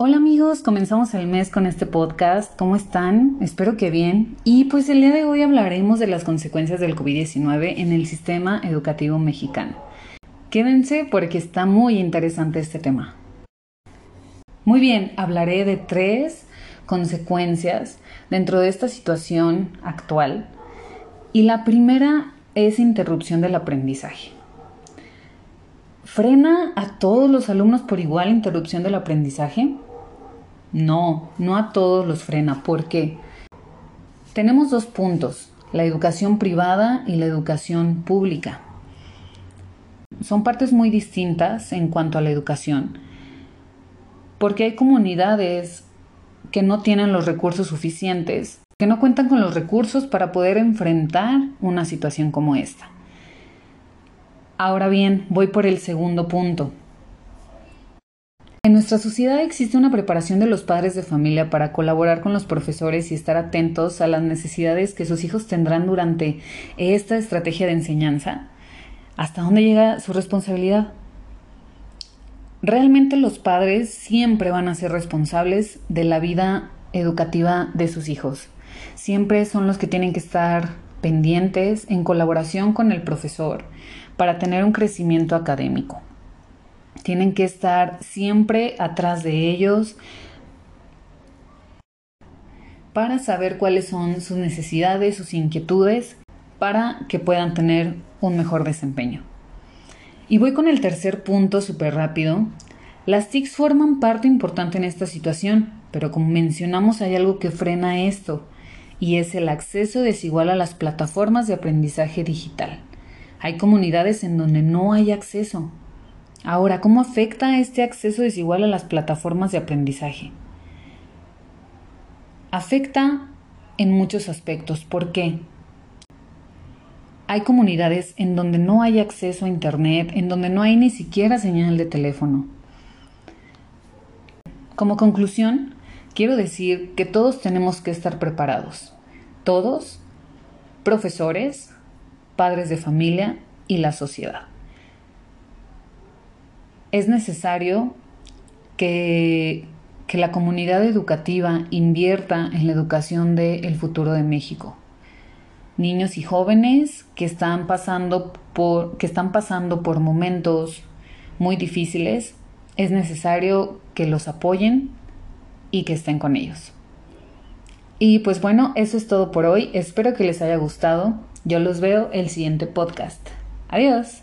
Hola amigos, comenzamos el mes con este podcast. ¿Cómo están? Espero que bien. Y pues el día de hoy hablaremos de las consecuencias del COVID-19 en el sistema educativo mexicano. Quédense porque está muy interesante este tema. Muy bien, hablaré de tres consecuencias dentro de esta situación actual. Y la primera es interrupción del aprendizaje. ¿Frena a todos los alumnos por igual interrupción del aprendizaje? No, no a todos los frena. ¿Por qué? Tenemos dos puntos, la educación privada y la educación pública. Son partes muy distintas en cuanto a la educación, porque hay comunidades que no tienen los recursos suficientes, que no cuentan con los recursos para poder enfrentar una situación como esta. Ahora bien, voy por el segundo punto, nuestra sociedad existe una preparación de los padres de familia para colaborar con los profesores y estar atentos a las necesidades que sus hijos tendrán durante esta estrategia de enseñanza. ¿Hasta dónde llega su responsabilidad? Realmente los padres siempre van a ser responsables de la vida educativa de sus hijos. Siempre son los que tienen que estar pendientes en colaboración con el profesor para tener un crecimiento académico. Tienen que estar siempre atrás de ellos para saber cuáles son sus necesidades, sus inquietudes, para que puedan tener un mejor desempeño. Y voy con el tercer punto súper rápido. Las TICs forman parte importante en esta situación, pero como mencionamos hay algo que frena esto, y es el acceso desigual a las plataformas de aprendizaje digital. Hay comunidades en donde no hay acceso, Ahora, ¿cómo afecta este acceso desigual a las plataformas de aprendizaje? Afecta en muchos aspectos. ¿Por qué? Hay comunidades en donde no hay acceso a Internet, en donde no hay ni siquiera señal de teléfono. Como conclusión, quiero decir que todos tenemos que estar preparados. Todos, profesores, padres de familia y la sociedad es necesario que, la comunidad educativa invierta en la educación del futuro de México. Niños y jóvenes que están pasando por, que están pasando por momentos muy difíciles, es necesario que los apoyen y que estén con ellos. Y pues bueno, eso es todo por hoy. Espero que les haya gustado. Yo los veo el siguiente podcast. Adiós.